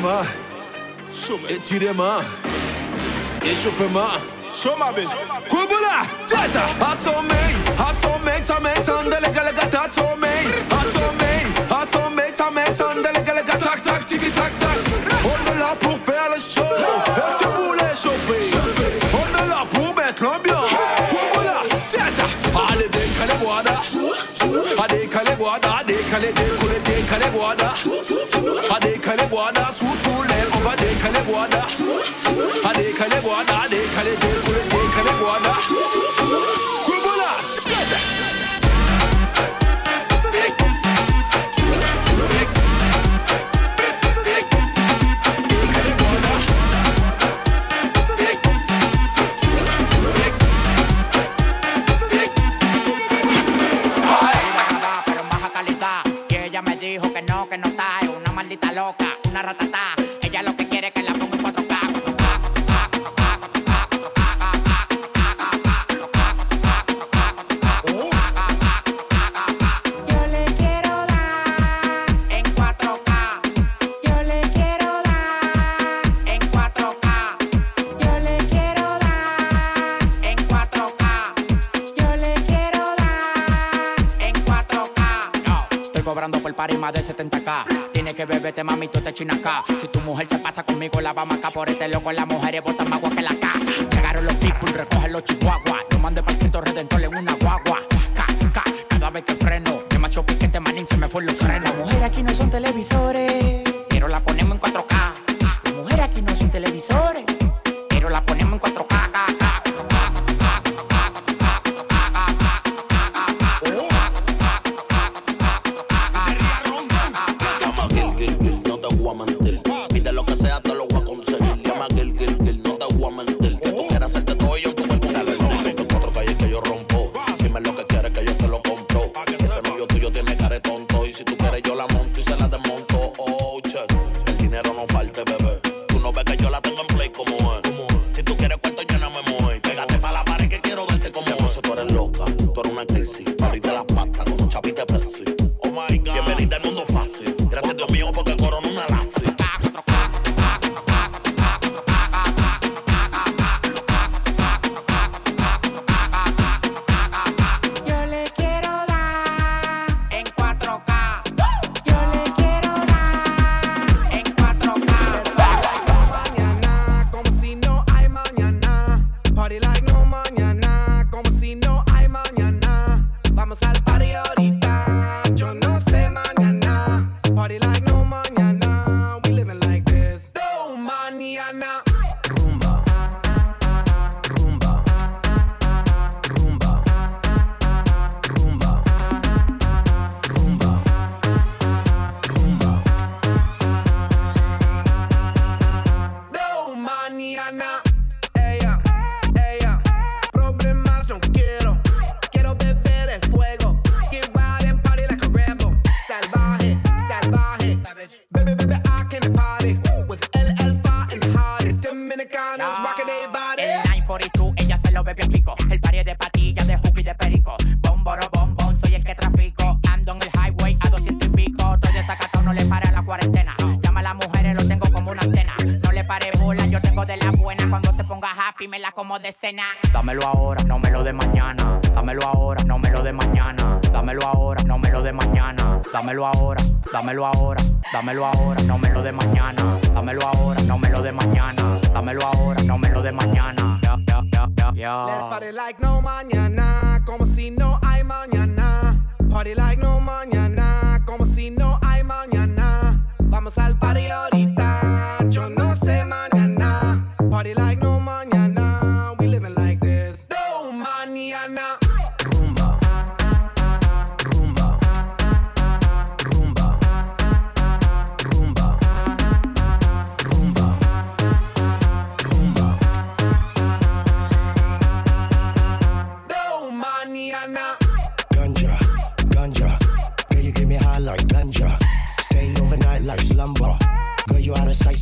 Ettirema Ettirema Eşofema Şoma bin Kubula Tata Hats on me Hats on me Tame Tandele ta, Hats on me Hats on me Hats on me Tame Tandele ta Tak tak tiki tak tak On est là pour faire le show Est-ce que vous voulez chauffez On est là pour mettre l'ambiance Kubula Tata Allez décalé guada Allez décalé guada Décalé découlé décalé guada Two, two. Si tu mujer se pasa conmigo, la vamos acá por este loco, la mujer no le pare a la cuarentena. Llama a las mujeres, lo tengo como una antena. No le pare bola, yo tengo de la buena. Cuando se ponga happy, me la como de cena. Dámelo ahora, no me lo de mañana. Dámelo ahora, no me lo de mañana. Dámelo ahora, no me lo de mañana. Dámelo ahora, dámelo ahora. Dámelo ahora, no me lo de mañana. Dámelo ahora, no me lo de mañana. Dámelo ahora, no me lo de mañana. Yeah, yeah, yeah, Let's party like no mañana, como si no hay mañana. Party like no mañana. Vamos al party ahorita. Yo no sé mañana. Party like no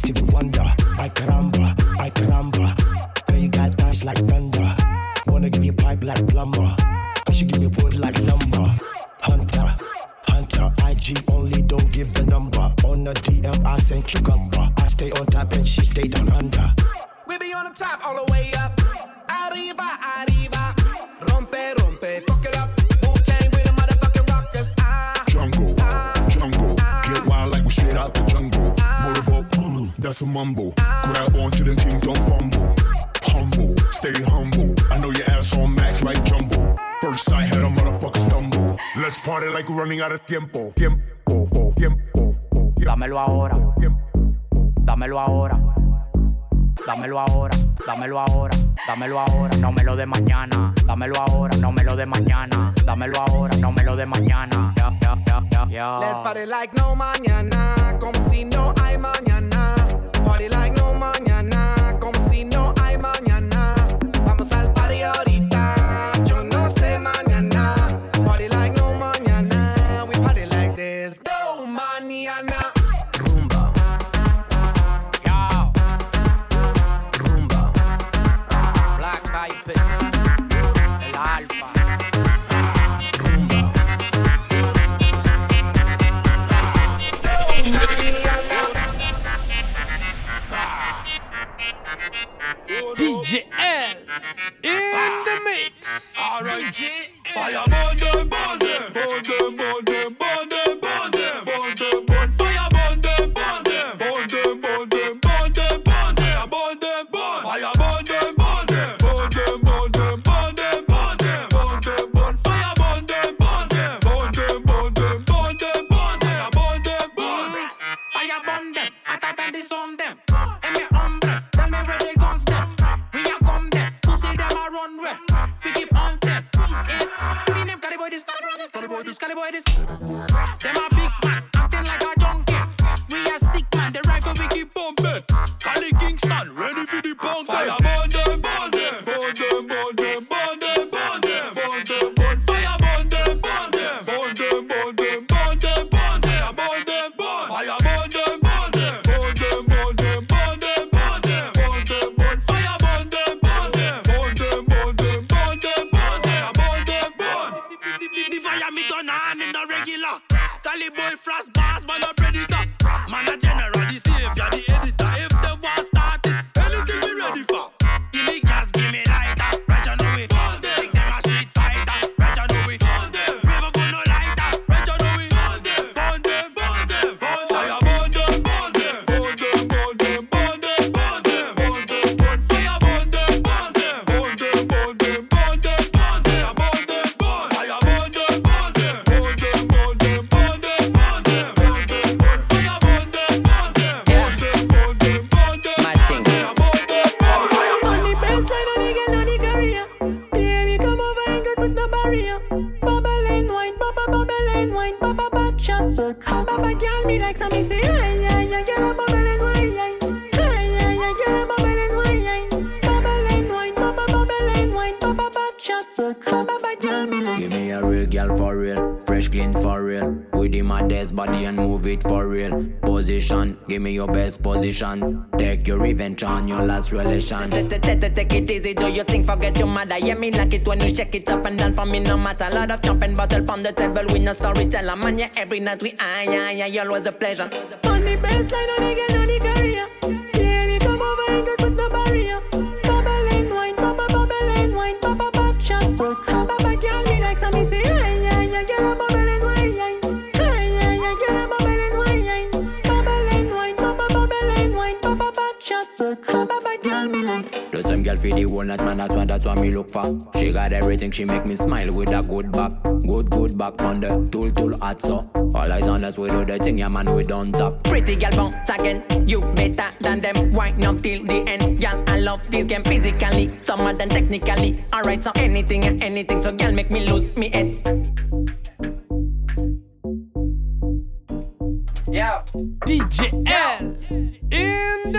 active wonder. I caramba, I caramba. Girl, you got eyes like thunder. Wanna give you pipe like plumber. Cause you give me wood like lumber. Hunter, hunter. IG only don't give the number. On the DM, I send cucumber. I stay on top and she stay down under. We be on the top all the way up. Arriba, arriba. that's a mumble. Grab onto them things, don't fumble. Humble, stay humble. I know your ass on max like jumbo. First I had a motherfucker stumble. Let's party like we're running out of tiempo. Tiempo, tiempo, Dámelo ahora. Dámelo ahora. Dámelo ahora, dámelo ahora, dámelo ahora, no me lo de mañana, dámelo ahora, no me lo de mañana, dámelo ahora, no me lo de mañana. Yeah, yeah, yeah, like no mañana, como si no hay mañana. close relation. Take it easy, do your thing, forget your mother. Yeah, me like it when you shake it up and down for me, no matter. Lot of jumping bottle from the table, we no storyteller. Man, yeah, every night we, ah, yeah, yeah, always a pleasure. On the baseline, on the girl, on the career. The same girl for the whole night, man, that's why, that's why me look for. She got everything, she make me smile with a good back. Good, good back on the tool, tool, hot so. All eyes on us, we do the thing, yeah, man, we don't top. Pretty girl, bounce again, you better than them. Wind up till the end, girl, I love this game physically, summer than technically. Alright, so anything and anything, so girl, make me lose me head. Yeah. DJ L in the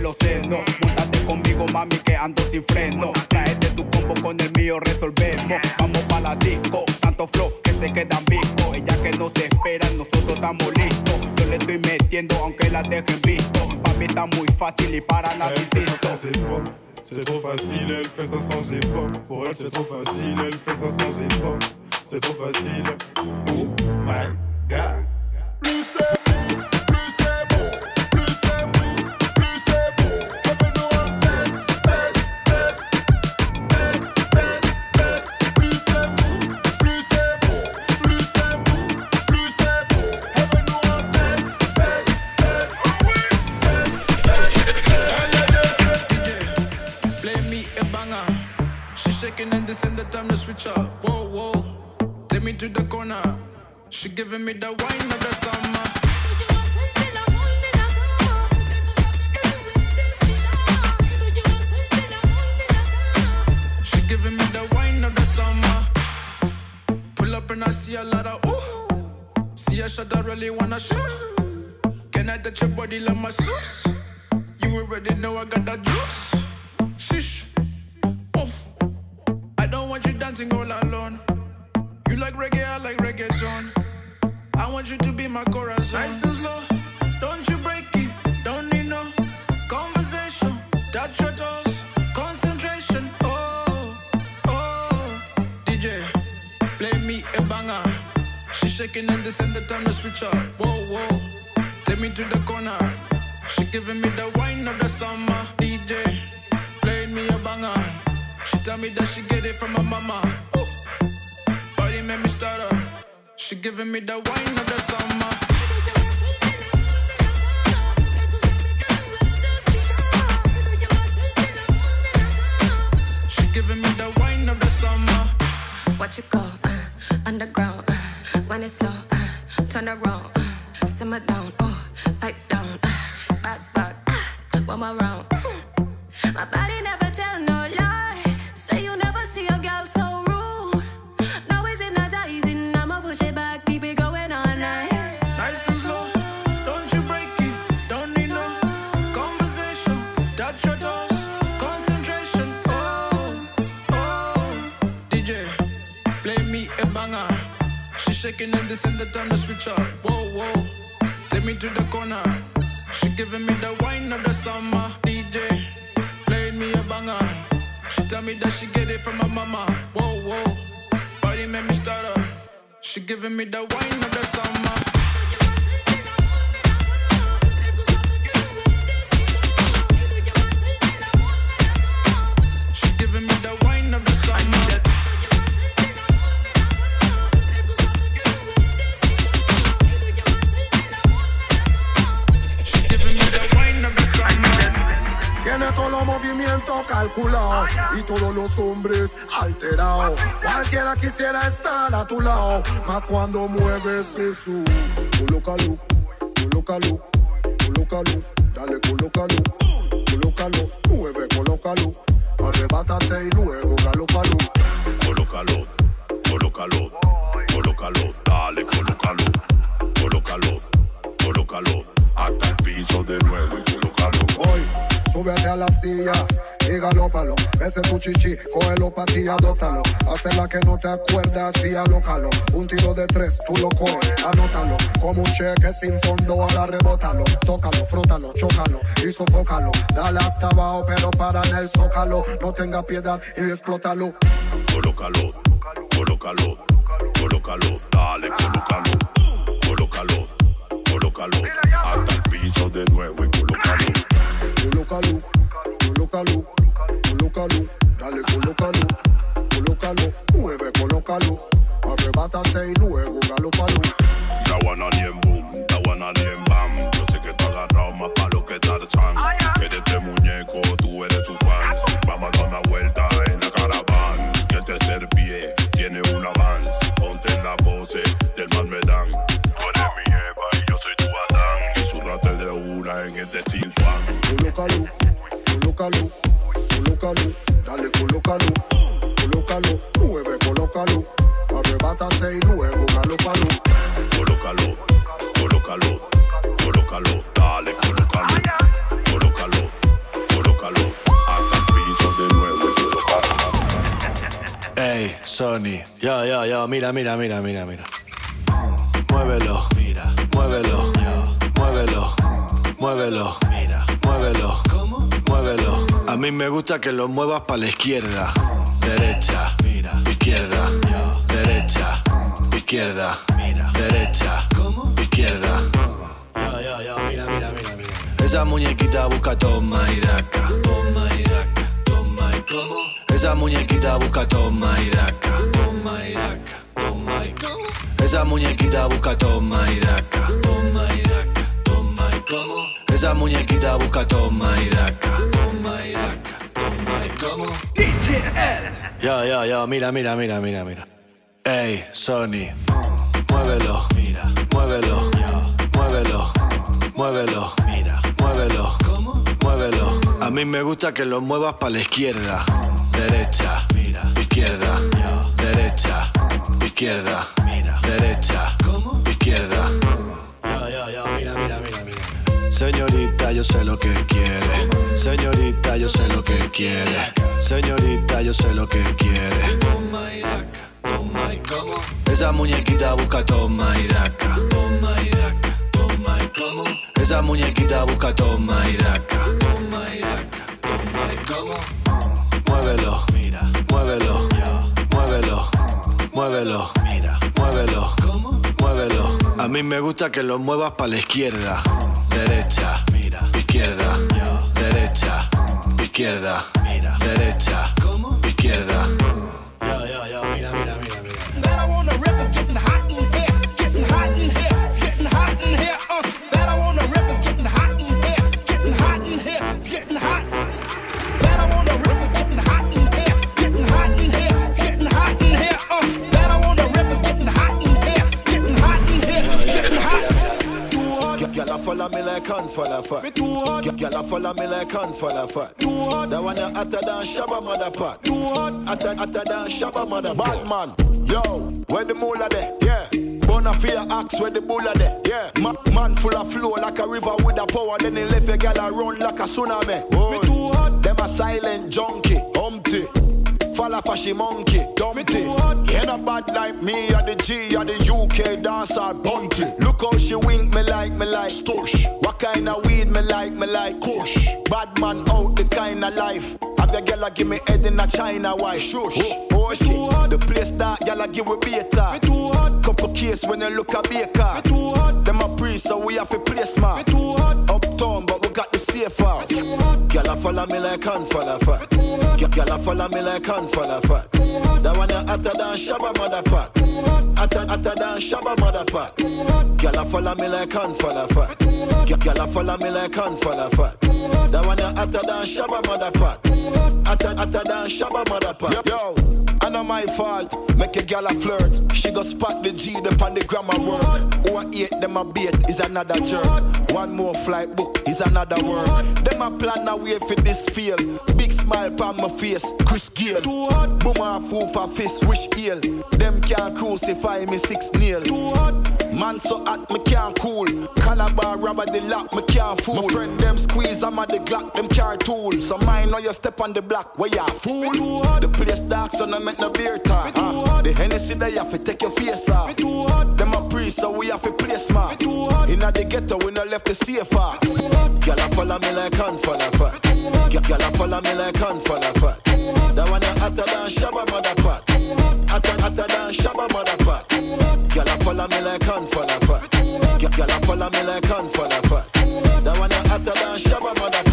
los senos. Montate conmigo, mami, que ando sin freno. Tráete tu combo con el mío, resolvemos. Vamos pa' la disco, tanto flow que se quedan visco. Ella que no se espera, nosotros estamos listos. Yo le estoy metiendo aunque la dejen visto. Pa' mí está muy fácil y para effort. C'est trop facile, elle fait ça sans effort. Pour elle, c'est trop facile, elle fait ça sans effort. C'est trop facile. Oh my god. Up. Whoa, whoa. Take me to the corner. She giving me the wine of the summer. She giving me the wine of the summer. Pull up and I see a lot of ooh. See a shot I really wanna shoot. Can I touch your body like my sauce? You already know I got that juice. Shish. Want you dancing all alone. You like reggae, I like reggaeton. I want you to be my chorus. Nice and slow. Don't you break it. Don't need no conversation. Touch your toes. Concentration. Oh, oh. DJ, play me a banger. She shaking and this and the time to switch up. Whoa, whoa. Take me to the corner. She giving me the wine of the summer. DJ, play me a banger. Tell me that she get it from her mama. Body make me stutter. She giving me the wine of the summer. She giving me the wine of the summer. Watch it go, uh, underground, uh, when it's slow, uh, turn around, uh, simmer down, oh, pipe down, uh, back, back, one more round. And this and the time to switch up. Whoa, whoa. Take me to the corner. She giving me the wine of the summer. DJ, play me a banger. She tell me that she get it from her mama. Whoa, whoa. Body make me stutter. She giving me the wine of the summer. Y todos los hombres alterados. Cualquiera quisiera estar a tu lado, más cuando mueves eso. Colócalo, colócalo, colócalo, dale, colócalo, colócalo, mueve, colócalo, arrebátate y luego galópalo. Colócalo, colócalo, colócalo, dale, colócalo, colócalo, colócalo, hasta el piso de nuevo y colócalo. Voy, súbete a la silla y galópalo. Ese tu chichi, cógelo pa' ti, adóptalo. Hazte la que no te acuerdas y alócalo. Un tiro de tres, tú lo coges, anótalo. Como un cheque sin fondo, ahora rebótalo. Tócalo, frótalo, chócalo y sofócalo. Dale hasta abajo, pero para en el zócalo. No tenga piedad y explótalo. Colócalo, colócalo, colócalo, dale, colócalo, colócalo, colócalo, hasta el piso de nuevo y. Colócalo, colócalo, colócalo, colócalo, mueve, colócalo, arrebátate y luego one on him boom, on him bam. Yo sé que tú agarrado más palo que Tarzán. Que de este muñeco tú eres su fan. Vamos a dar una vuelta en la caravana. Que el tercer pie tiene un avance. Ponte en la pose del man me dan. Tú eres mi Eva y yo soy tu Adán. Y zurrate de una en este Swan. Colócalo, colócalo, colócalo, dale, colócalo, colócalo, mueve, colócalo, arrebátate y luego galópalo. Colócalo, colócalo, colócalo, dale, colócalo, colócalo, colócalo, hasta el piso de nuevo colócalo. Ey, Sony, ya, ya, ya, mira, mira, mira, mira, mira. Muévelo, mira, muévelo, muévelo, muévelo, mira, muévelo, ¿cómo? Muévelo. A mí me gusta que lo muevas para la izquierda, derecha, izquierda, derecha, izquierda, derecha. Izquierda. Esa muñequita busca toma y daca, toma y daca, toma y cómo. Esa muñequita busca toma y daca, toma y daca, toma y cómo. Esa muñequita busca toma y daca, toma y daca, toma y cómo. Esa muñequita busca toma y daca, toma y daca, toma y cómo. Ya, ya, ya, mira, mira, mira, mira, mira. Ey, Sony, muévelo, mira, muévelo, muévelo, muévelo, mira, muévelo, ¿cómo? Muévelo. A mí me gusta que lo muevas para la izquierda, derecha, mira, izquierda, derecha, izquierda, mira, derecha, Señorita, yo sé lo que quiere. Señorita, yo sé lo que quiere. Señorita, yo sé lo que quiere. Toma y daca, toma y cómo. Esa muñequita busca toma y daca. Toma y daca, toma y cómo. Esa muñequita busca toma y daca. Toma y daca, toma y cómo. Muévelo, mira, muévelo, muévelo, muévelo, mira, muévelo, ¿cómo? Muévelo. A mí me gusta que lo muevas para la izquierda, derecha, mira, izquierda, derecha, izquierda, mira, derecha, ¿cómo? Izquierda. Follow me like hands full of fat. Too hot. That one a hotter than Shabba mother pot. Too hot. Hotter, hotter than Shabba mother Bad man. Yo, where the moolah there? Yeah. Bona fear axe where the bulla there. Yeah. Ma- man full of flow like a river with a power. Then he left a gal run like a tsunami. Me too hot. Them a silent junkie. Humpty. Falla fashy monkey, dumpty. Ain't a bad like me, or the G, or the UK dancer, bunty. Look how she wink me like, me like, stush. What kind of weed me like, me like, kush. Bad man out the kind of life. Have your girl a give me head in a China white. Shush. Oh, oh shit. The place that y'all a give we beta. Me too hot. Couple case when you look a baker. Me too hot. Them a priest, so we have to place man. Me too hot. Uptown, but we got the safe out. Girl a follow me like hands full of fat. A follow me like hands full fat. That one a hotter than Shabba mother pot. Hotter, hotter than Shabba mother pot. Girl a follow me like hands full of fat. Girl a follow me like hands full of fat. That one a hotter than Shabba mother pot. Hotter, hotter than Shabba mother pot. Yo, I know my fault. Make a gal a flirt. She go spot the G up on the grammar work. Who I hate them a bait is another jerk. One more flight book is another work. Them a plan a way for this feel. Big smile on my face. Chris Gayle. Boom a fool for fist. Wish ill. Them can't crucify me six nail. Man so hot me can't cool. Calabar rubber the lock me can't fool. My friend them squeeze I'm at the Glock them car tool. So mine know you step on the block where ya fool. Too hot, The place dark so no make no beer talk. Uh, the Hennessy they have to take your face off. Too hot, Them a priest so we have to play smart. Inna the ghetto we no left the safe off. Gyal a follow me like hands full of fat. Gyal a follow me like hands full of fat. That one a hotter than Shabba mother pot. Hotter, hotter than Shabba mother pot. Gyal a follow me like hands full of fat. Gyal a follow me like hands full of fat. That one a hotter than Shabba mother pot.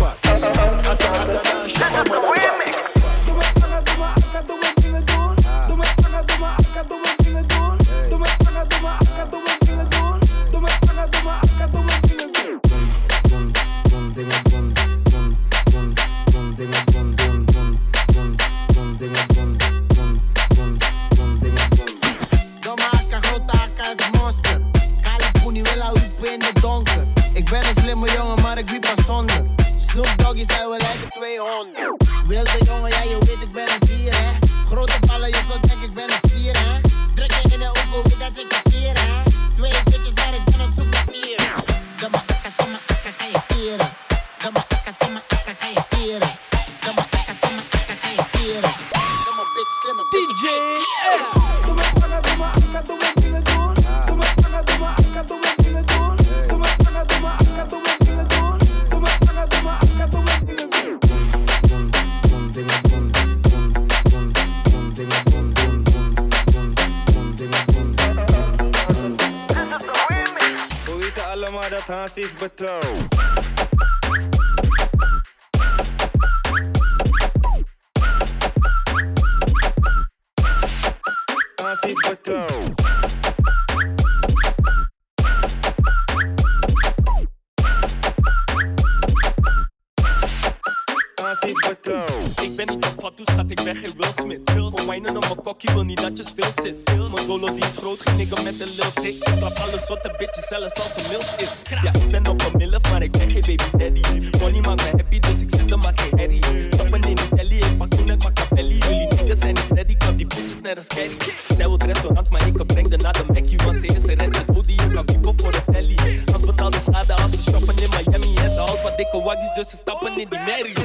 Hans heeft betaald. Hans. Ik ben niet een fatu, schat, ik ben geen Will Smith. Op mijn kokkie wil niet dat je stil zit. Mijn dolo die is groot, geen nigga met een lil dik. Ik trap alle soorten bitches, zelfs als een milf is. Ja, ik ben op een milf, maar ik ben geen baby daddy. Money maakt me happy, dus ik zet er maar geen herrie. Stappen in die belly, ik pak toen ik Machiavelli. Jullie niggas zijn niet ready, kan die bitches net als carry. Zij wil het restaurant, maar ik breng de naar de Mackie. Want ze is een red met body, ik kan piepen voor de belly. Als betaalt de schade als ze shoppen in Miami. En ze houdt wat dikke waggies, dus ze stappen in die merrie.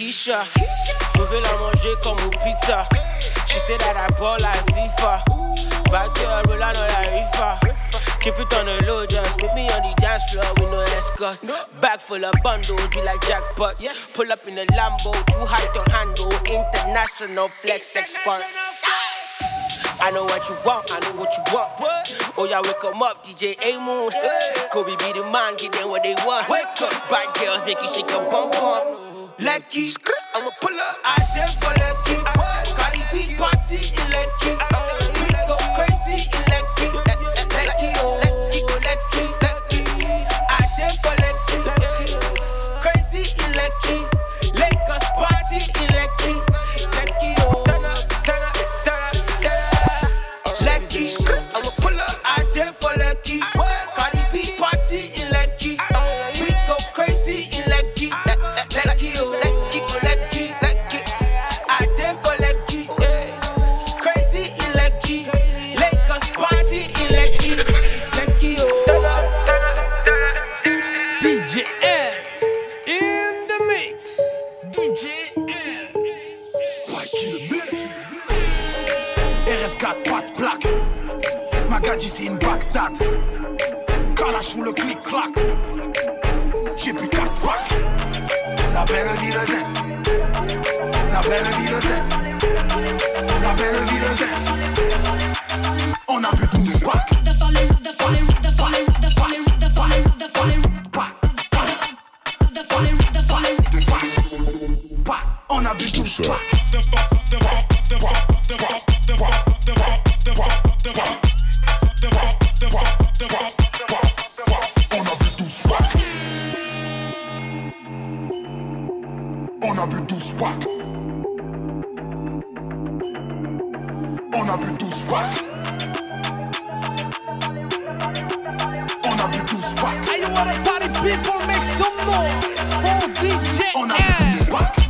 Keisha. Vais la manger comme une pizza. She said that I ball like FIFA. Back girl, roll out on la rifa. Keep it on the low, just meet me on the dance floor with no escort. Bag full of bundles, be like jackpot. Pull up in the Lambo, too high to handle. International flex expert. I know what you want, I know what you want. Oh, y'all wake 'em up, DJ A Moon. Kobe be the man, get them what they want. Wake up, bad girls, make you shake your bum bum. Lucky, I'ma pull up. I did for Lucky. Cardi B party in Lucky. Oh, we go crazy Peine Wiedersehen. La Peine Wiedersehen. La Peine Wiedersehen. On a plus de on a produce back. Want to party people make some noise for DJ On a back.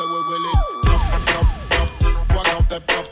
say we willing. Up, up, up, walk up the top.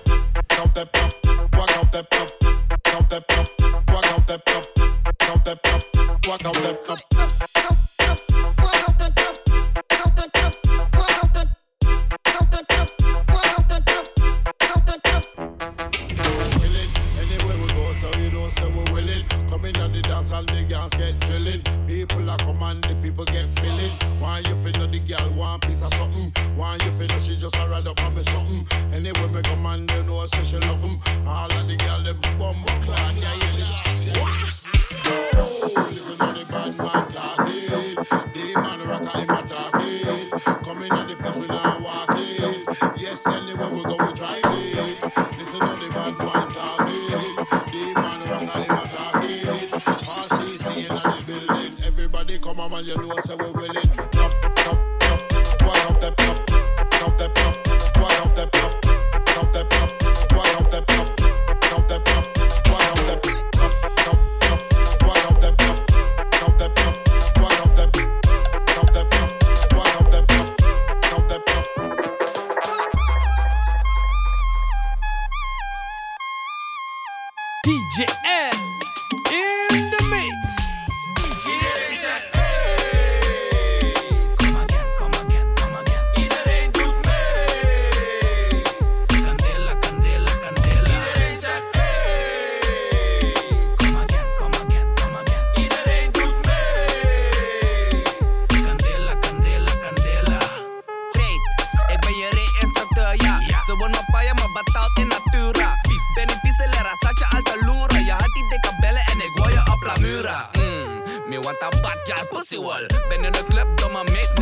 pussy wall. Bend in the club, come my make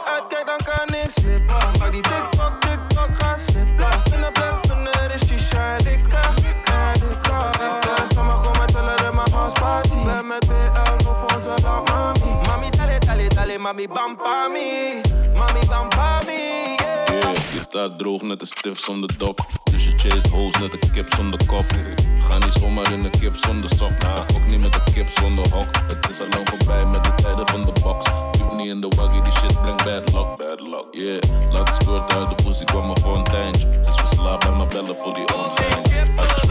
niet uitkijkt dan kan ik slippen. Pak die tiktok, tiktok, ga slippen. In de blijft er is die shine, dikke, dikke, dikke. Sommigen met willen in mijn house party. Ben met BL, no voor ze lang mami. Mami, dale, dale, mami, bam, pami. Mami, bam, pami, yeah. Je staat droog net een stif zonder dop. Dus je chased hoes net een kip zonder kop. Ga niet zomaar in een kip zonder sok. En fok niet met een kip zonder hok. Het is al lang voorbij met de tijden van de box. Duw niet in de waggie, die shit brengt bad luck, bad luck. Yeah, laat het squirt uit de pussy, kwam maar voor een tijdje. Ze is verslaafd bij mijn bellen voor die ongein.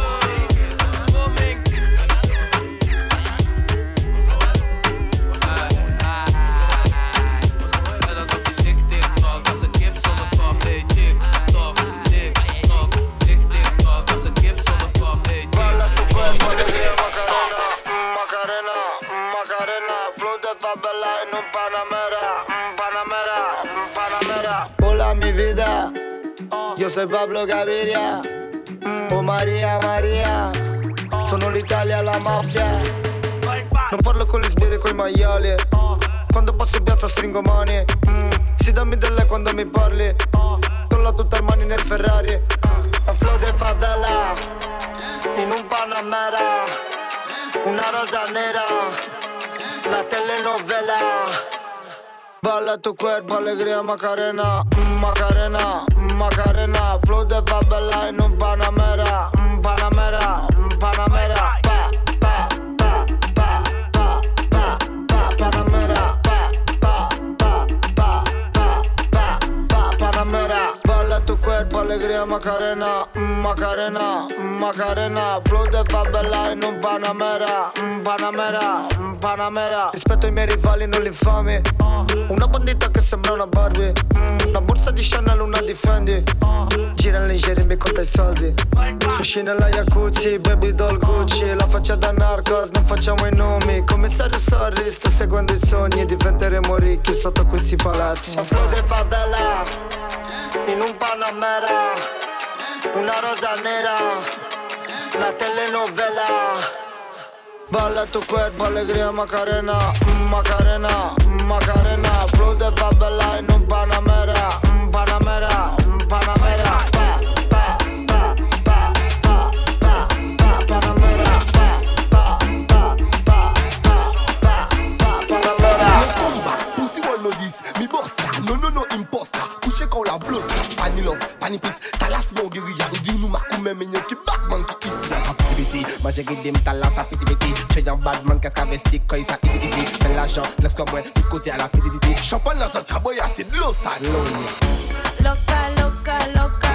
Soy Pablo Gaviria. Oh Maria, Maria, sono l'Italia, la mafia. Non parlo con le sbirre, coi maiali. Quando passo piazza stringo mani. Si dammi delle quando mi parli. Tolla tutte armani nel Ferrari. A flow de favela, in un Panamera. Una rosa nera, la telenovela. Balla tu cuerpo, alegría Macarena, mm, Macarena, Macarena. Flow de favela en un Panamera, mm, Panamera, mm, Panamera. Pa, pa, pa, pa, pa, pa, pa, Panamera. Pa, pa, pa, pa, pa, pa, pa, Panamera. Balla tu cuerpo, alegría Macarena, mm, Macarena, mm, Macarena. Flow de favela in un Panamera, mm, Panamera, mm, Panamera. Rispetto ai miei rivali, non li infami. Una bandita che sembra una Barbie. Una borsa di Chanel, una di Fendi. Gira leggeri, mi conta i soldi. Sushi nella jacuzzi, baby doll Gucci. La faccia da narcos, non facciamo i nomi. Commissario Sorry, sto seguendo i sogni. Diventeremo ricchi sotto questi palazzi. A flow de favela, in un Panamera. Una rosa nera, la telenovela. Balla tu cuerpo, alegría Macarena, mm, Macarena, Macarena. Flow de favela en un Panamera, mm, Panamera, mm, Panamera. Pa, pa, pa, pa, pa, pa, pa, Panamera. Pa, pa, pa, pa, pa, pa, pa, Panamera. Pussy one no this, me bossa, no no no imposter. Couché quand la blotte, pani love. Talas no guérilla, ou nous marque même moi j'ai guidé m'tala sa petit petit. J'ai un badman qui a travesti quand il easy easy. Fais l'argent, laisse comme moi, du côté à la petite. Champagne dans un caboya, c'est de l'eau ça, loca, loca. Loca,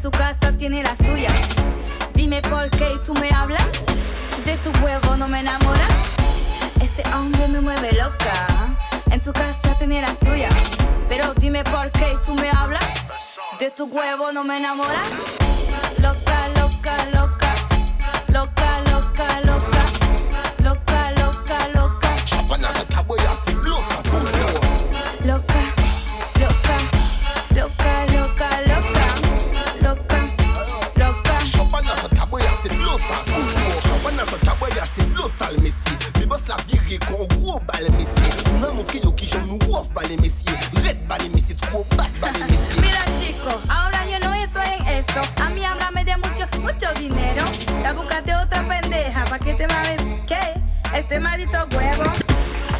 su casa tiene la suya. Dime por qué tú me hablas, de tu huevo no me enamoras. Este hombre me mueve loca, en su casa tiene la suya. Pero dime por qué tú me hablas, de tu huevo no me enamoras.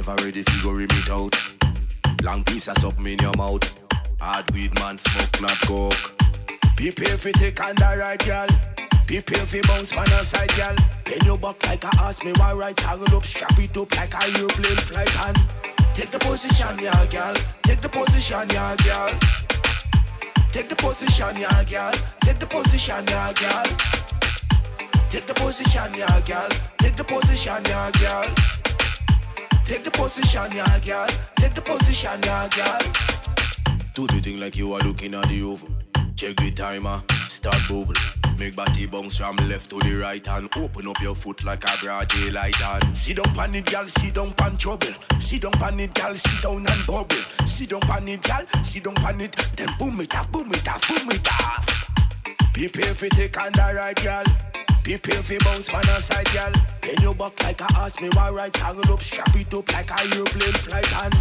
Ever ready figure rim it out. Long piece of something in your mouth. Hard weed man smoke not coke. Prepare fi take on the right gal. Prepare fi bounce man a side gal. Then you back like a ass me my right angle up. Strap it up like a airplane flight and take the position, yeah, gal. Take the position, yeah, gal. Take the position, yeah, gal. Take the position, yeah, gal. Take the position, yeah, gal. Take the position, yeah, gal. Take the position, yeah, gal. Take the position, yeah, gal. Do the thing like you are looking at the oven. Check the timer, start bubble. Make body bounce from left to the right and open up your foot like a broad daylight and sit down pan it, gal, sit down pan trouble. Sit down pan it, gal, sit down and bubble. Sit down pan it, gal, sit down pan it, then boom it off, boom it off, boom it off. Prepare fi take on the right, gal. Prepare fi bounce man a side, gal. Then you back like a ass, me one right angle up, strap it up like a airplane flight and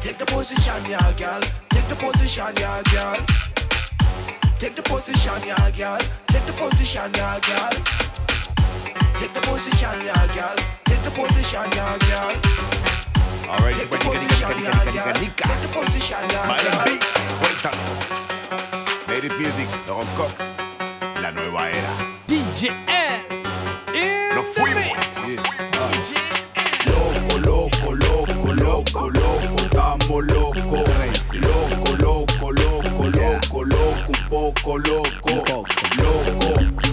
take the position, yeah, gal. Take the position, yeah, gal. Take the position, yeah, girl. Take the position, yeah, girl. Take the position, yeah, girl. Take the position, yeah, girl. Alright, Take the position, yeah, girl. Take the position, yeah, girl. Suelta. Native Music, Rob Cox, la nueva era. DJ estamos loco. Loco, loco, loco, loco, loco, un poco loco. Loco,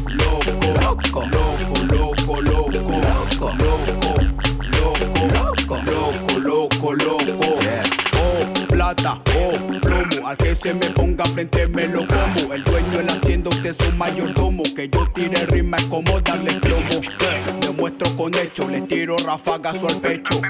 loco, loco, loco, loco, loco, loco, loco, loco, loco, loco. Oh, plata, oh, plomo. Al que se me ponga frente me lo como. El dueño del hacienda, usted es un mayordomo. Que yo tire rima es como darle plomo. Eh, Demuestro con hecho, le tiro rafagazo al pecho.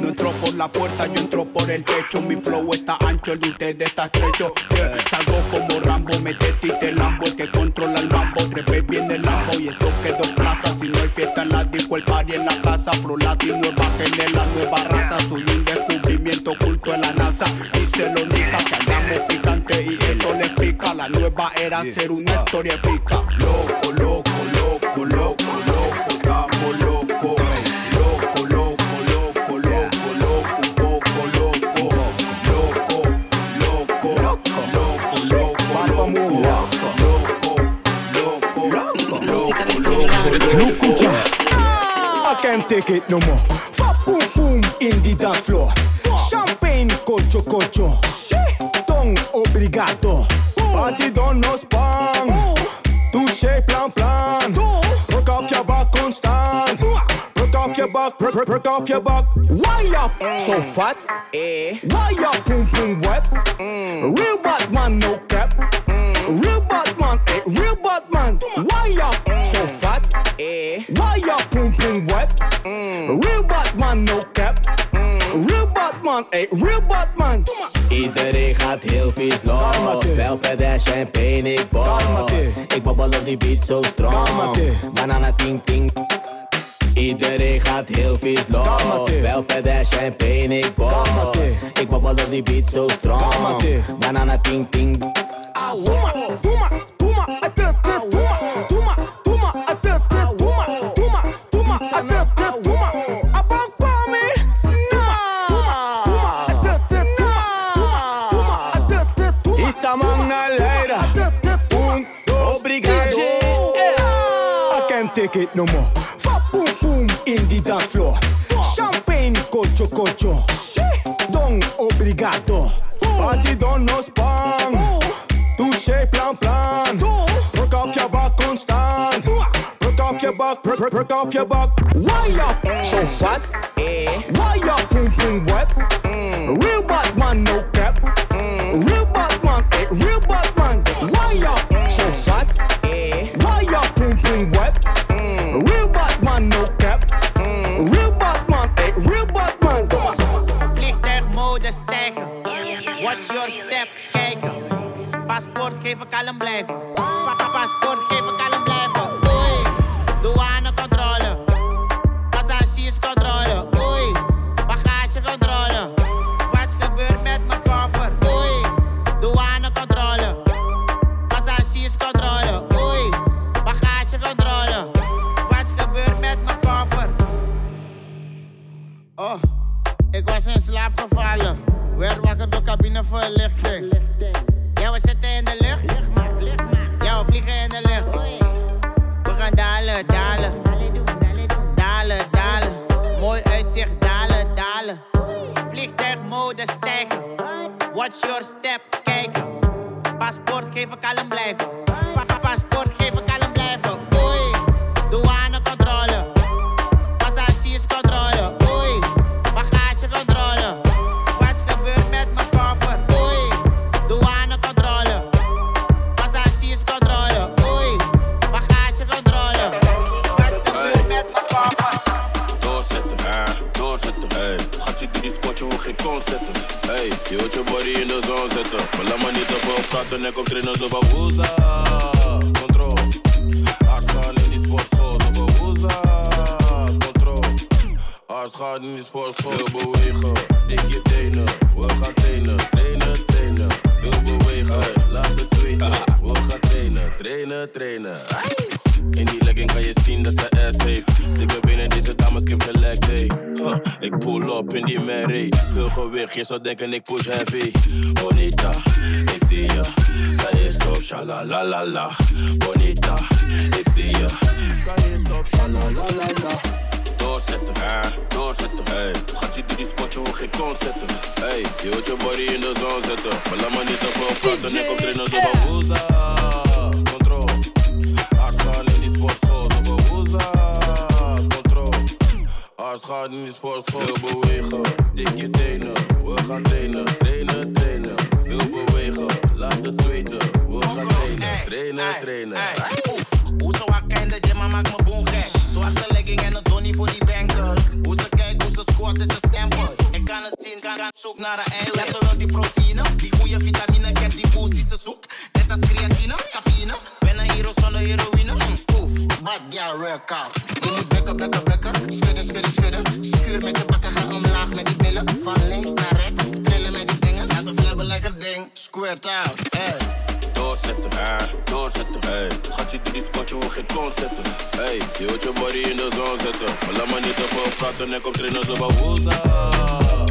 No entro por la puerta, yo entro por el techo. Mi flow está ancho, el de ustedes está estrecho. Eh, Salgo como Rambo, metete y te lambo. El que controla el mambo, trepé bien el lambo. Y eso que dos plazas, si no hay fiesta en la disco, el party en la casa. Flow Latin, nueva genera, nueva raza. Soy un descubrimiento oculto en la NASA. Dice lo única que andamos y eso le pica. La nueva era ser una historia épica. Loco, loco, loco, loco, loco, estamos loco. Loco, loco, loco, loco, loco, un poco loco. Loco, loco, loco, loco, loco, loco, loco, loco, loco, Look ya. I can't take it no more. Boom boom in the dance floor. Champagne cocho cocho. Don obrigado. Party don nos pan. Touché plan plan. Work off your back constant. Work off your back, work off your back. Why up so fat? Eh. Why up boom boom wet? Real bad man no cap. Real bad man, eh. Real bad man. Why up so fat? Eh. Why up boom boom wet? Real bad man no cap. Real bad man, eh. Real bad man. Iedereen gaat heel vies los. Verder champagne, ik. Kalmate. Ik babbel op die beat zo strong. Banana ting ting. Iedereen gaat heel vies los. Verder champagne, ik. Kalmate. Ik babbel op die beat zo strong. Banana ting ting. Tuma, tuma, atete, take it no more. Fat boom boom in the dance floor. Champagne cocho cocho. Don obrigado. Party don nos pan. Touché plan plan. Work off your back constant. Work off your back, work off your back. Why up so fat? Eh. Why up Your step, kijken. Paspoort geven, kalm blijven. Pa- Paspoort geven, kalm blijven. Watch your step, kijken. Paspoort geven, kalm blijven. In de zon zetten. Maar laat me niet te veel en kom trainen zo van woeza. Control, hard gaan in die sportschool, zo van woeza. Control, hard gaan in die sportschool. Veel bewegen, dik je tenen. We gaan trainen, trainen, trainen. Veel bewegen, laat het zweten. Trainen, trainen. In die legging kan je zien dat ze ass heeft. Dikke benen, deze dames, gelijk, hey. Huh, Ik pull up in die Mary. Veel gewicht, je zou denken ik push heavy. Bonita, ik zie je. Zij is op shalalalala. Bonita, ik zie je. Zij is op shalalalala. Doorzetten, hè, doorzetten, hey. Schatje, doe die spotje, hoe geen kon zetten. Hey, je wilt je body in de zon zetten. Maar laat me niet te veel praten, ik kom trainen zo van woeza. Hard gaan in die sportschool, veel bewegen. Dik je tenen, we gaan trainen, trainen, trainen. Veel bewegen, laat het zweten. We gaan trainen, trainen, trainen. Hoe ze wakker in de gym, maakt me boem gek. Zwarte legging en een donnie voor die banker. Hoe ze kijkt, hoe ze squat is een stempel. Ik kan het zien, kan, kan zoek naar een eiwit. Ja, ze wil die proteïne, die goede vitamine. Ik heb die boost die ze zoekt. Net als creatine, cafeïne. Ben een hero zonder heroïne. Mm, bad girl workout. Je moet bekken. Schudden, schudden, schudden. Schuur met je bakken, ga omlaag met die billen. Van links naar rechts, trillen met die dingen. Laat flabben lekker ding, squirt out. Hey. Doorzetten, hè, doorzetten, hey. Schatje, die spotje, hoe geen kon zetten. Hey, je wilt je body in de zon zetten. Maar laat niet te veel praten en kom trainen zo woeza.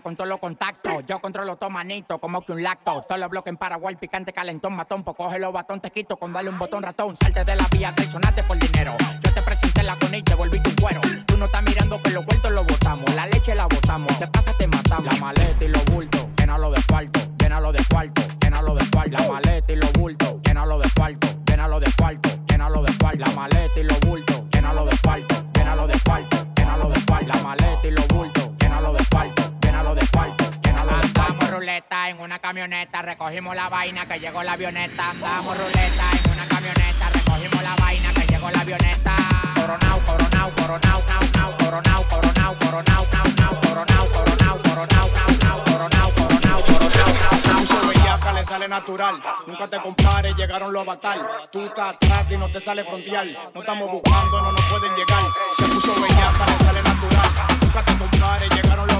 con todos los contactos. Yo controlo todo manito, como que un lacto. Todos los bloques en Paraguay, picante, calentón, matón. Pues coge los batón, te quito con darle un botón ratón. Salte de la vía, traicionaste por dinero. Yo te presenté la con y te volví tu cuero. Tú no estás mirando que los vueltos los botamos. La leche la botamos, te pasa, te matamos. La maleta y los bultos, llénalo de cuarto, llénalo de cuarto, llénalo de cuarto. La maleta y los bultos, llénalo de cuarto, llénalo de cuarto, llénalo de cuarto. La maleta y los bultos. ruleta, en una camioneta, recogimos la vaina que llegó la avioneta. Andamos ruleta, en una camioneta, recogimos la vaina que llegó la avioneta. Coronao, coronao, coronao, coronao, coronao, coronao, coronao, coronao, coronao, coronao, coronao, coronao, coronao, coronao, coronao, bellaca le sale natural, nunca te compares, llegaron los avatar. Tú estás atrás y no te sale frontial. No estamos buscando, no nos pueden llegar. Se puso bellaca, le sale natural, nunca te compares, llegaron los